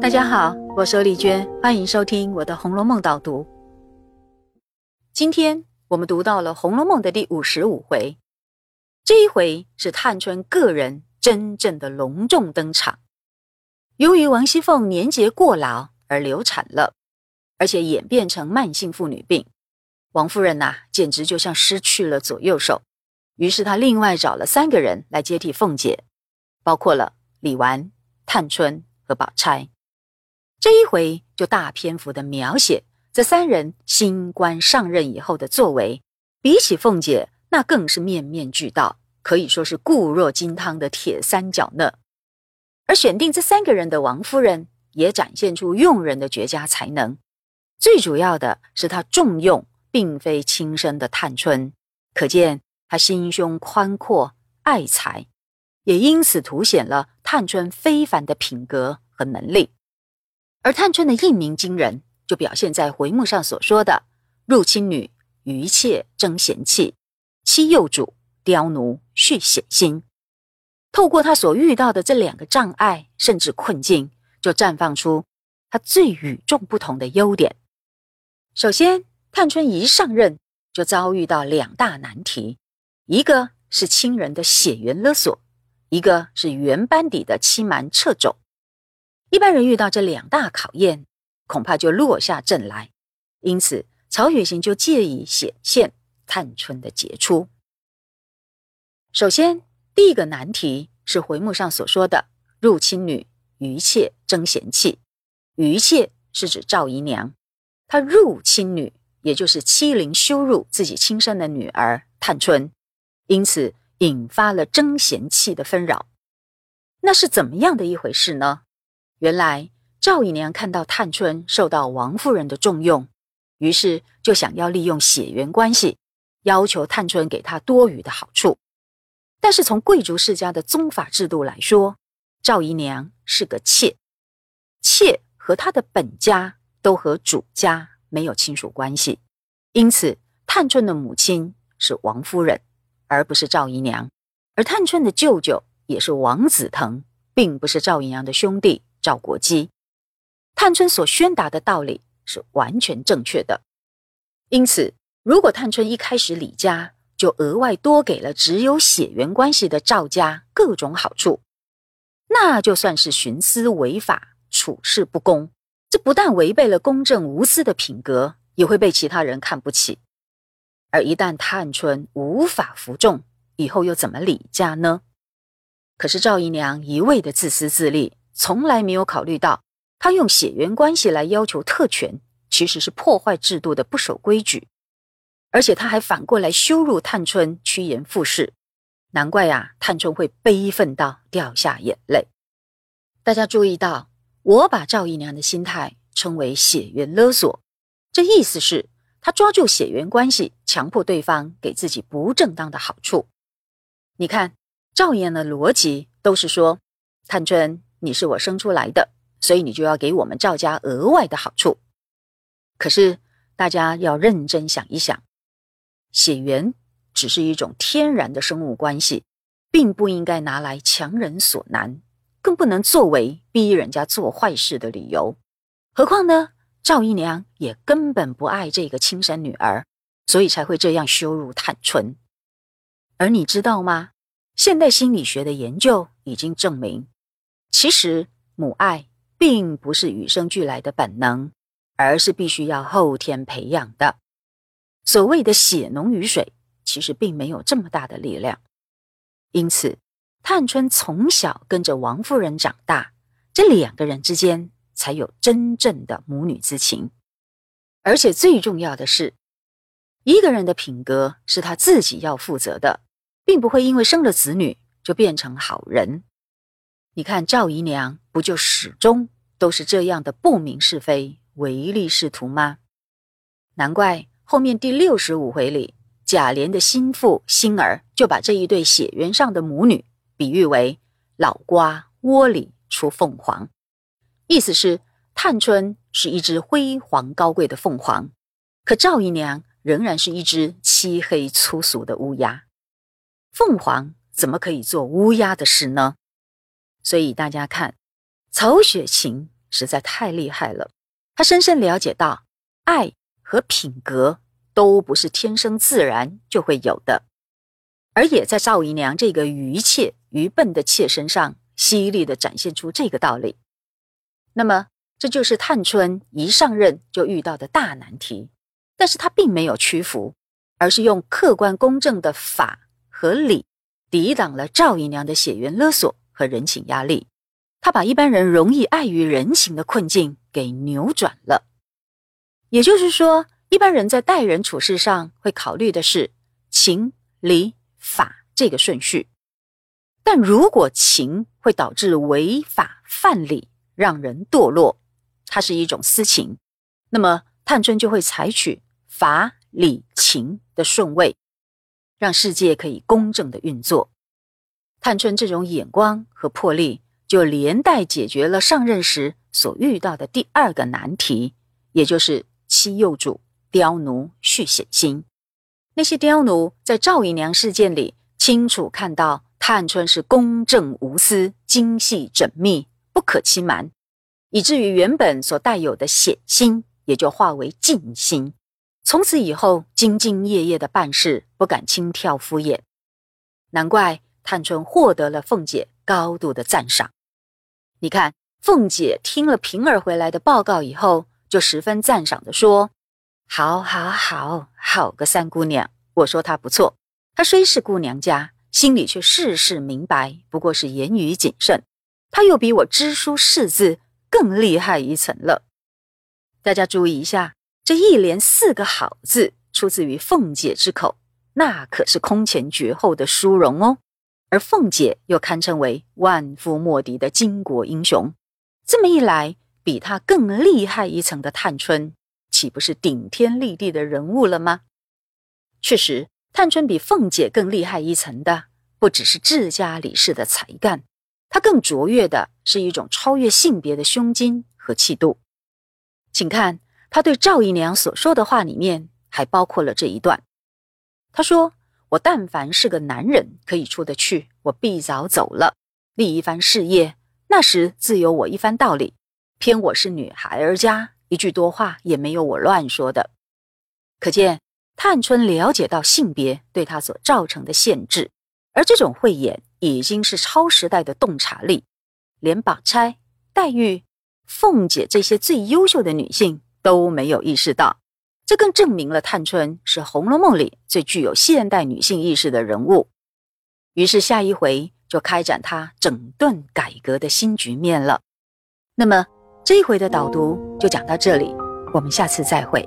大家好，我是丽娟，欢迎收听我的《红楼梦》导读。今天我们读到了《红楼梦》的第五十五回，这一回是探春个人真正的隆重登场。由于王熙凤年节过劳而流产了，而且演变成慢性妇女病，王夫人呐，简直就像失去了左右手。于是她另外找了三个人来接替凤姐，包括了李纨、探春和宝钗。这一回就大篇幅的描写这三人新官上任以后的作为，比起凤姐，那更是面面俱到，可以说是固若金汤的铁三角呢。而选定这三个人的王夫人，也展现出用人的绝佳才能。最主要的是，她重用并非亲生的探春，可见她心胸宽阔、爱才，也因此凸显了探春非凡的品格和能力。而探春的一鸣惊人，就表现在回目上所说的“入侵女，余妾争贤妻，欺幼主，刁奴续险心”。透过他所遇到的这两个障碍，甚至困境，就绽放出他最与众不同的优点。首先，探春一上任就遭遇到两大难题：一个是亲人的血缘勒索，一个是原班底的欺瞒掣肘。一般人遇到这两大考验，恐怕就落下阵来。因此，曹雪芹就借以显现探春的杰出。首先，第一个难题是回目上所说的“入侵女，余妾争贤妻”。余妾是指赵姨娘，她入侵女，也就是欺凌羞辱自己亲生的女儿探春，因此引发了争贤妻的纷扰。那是怎么样的一回事呢？原来赵姨娘看到探春受到王夫人的重用，于是就想要利用血缘关系，要求探春给她多余的好处。但是从贵族世家的宗法制度来说，赵姨娘是个妾，妾和她的本家都和主家没有亲属关系，因此探春的母亲是王夫人，而不是赵姨娘，而探春的舅舅也是王子腾，并不是赵姨娘的兄弟。赵国基，探春所宣达的道理是完全正确的。因此，如果探春一开始李家就额外多给了只有血缘关系的赵家各种好处，那就算是徇私违法、处事不公。这不但违背了公正无私的品格，也会被其他人看不起。而一旦探春无法服众，以后又怎么理家呢？可是赵姨娘一味的自私自利。从来没有考虑到，他用血缘关系来要求特权，其实是破坏制度的不守规矩。而且他还反过来羞辱探春，趋炎附势。难怪呀，探春会悲愤到掉下眼泪。大家注意到，我把赵姨娘的心态称为血缘勒索，这意思是她抓住血缘关系，强迫对方给自己不正当的好处。你看，赵姨娘的逻辑都是说，探春。你是我生出来的，所以你就要给我们赵家额外的好处。可是大家要认真想一想，血缘只是一种天然的生物关系，并不应该拿来强人所难，更不能作为逼人家做坏事的理由。何况呢，赵姨娘也根本不爱这个亲生女儿，所以才会这样羞辱探春。而你知道吗？现代心理学的研究已经证明。其实，母爱并不是与生俱来的本能，而是必须要后天培养的。所谓的血浓于水，其实并没有这么大的力量。因此，探春从小跟着王夫人长大，这两个人之间才有真正的母女之情。而且最重要的是，一个人的品格是他自己要负责的，并不会因为生了子女就变成好人。你看赵姨娘不就始终都是这样的不明是非、唯利是图吗？难怪后面第六十五回里，贾琏的心腹心儿就把这一对血缘上的母女比喻为老瓜窝里出凤凰，意思是探春是一只辉煌高贵的凤凰，可赵姨娘仍然是一只漆黑粗俗的乌鸦。凤凰怎么可以做乌鸦的事呢？所以大家看，曹雪芹实在太厉害了，他深深了解到，爱和品格都不是天生自然就会有的，而也在赵姨娘这个愚怯愚笨的妾身上，犀利的展现出这个道理。那么，这就是探春一上任就遇到的大难题，但是她并没有屈服，而是用客观公正的法和理，抵挡了赵姨娘的血缘勒索和人情压力。他把一般人容易碍于人情的困境给扭转了。也就是说，一般人在待人处事上会考虑的是情、理、法这个顺序，但如果情会导致违法犯理，让人堕落，它是一种私情，那么探春就会采取法、理、情的顺位，让世界可以公正的运作。探春这种眼光和魄力。就连带解决了上任时所遇到的第二个难题，也就是欺幼主、刁奴续显心。那些刁奴在赵姨娘事件里清楚看到探春是公正无私、精细缜密、不可欺瞒，以至于原本所带有的险心也就化为静心。从此以后，兢兢业业的办事，不敢轻佻敷衍。难怪探春获得了凤姐高度的赞赏。你看，凤姐听了平儿回来的报告以后，就十分赞赏的说：“好，好，好，好个三姑娘！我说她不错。她虽是姑娘家，心里却事事明白，不过是言语谨慎。她又比我知书识字更厉害一层了。大家注意一下，这一连四个好字出自于凤姐之口，那可是空前绝后的殊荣哦。”而凤姐又堪称为万夫莫敌的巾帼英雄，这么一来，比她更厉害一层的探春，岂不是顶天立地的人物了吗？确实，探春比凤姐更厉害一层的，不只是治家理事的才干，她更卓越的是一种超越性别的胸襟和气度。请看她对赵姨娘所说的话里面，还包括了这一段。她说。我但凡是个男人，可以出得去，我必早走了，立一番事业。那时自有我一番道理。偏我是女孩儿家，一句多话也没有我乱说的。可见探春了解到性别对她所造成的限制，而这种慧眼已经是超时代的洞察力，连宝钗、黛玉、凤姐这些最优秀的女性都没有意识到。这更证明了探春是《红楼梦》里最具有现代女性意识的人物。于是下一回就开展她整顿改革的新局面了。那么这一回的导读就讲到这里，我们下次再会。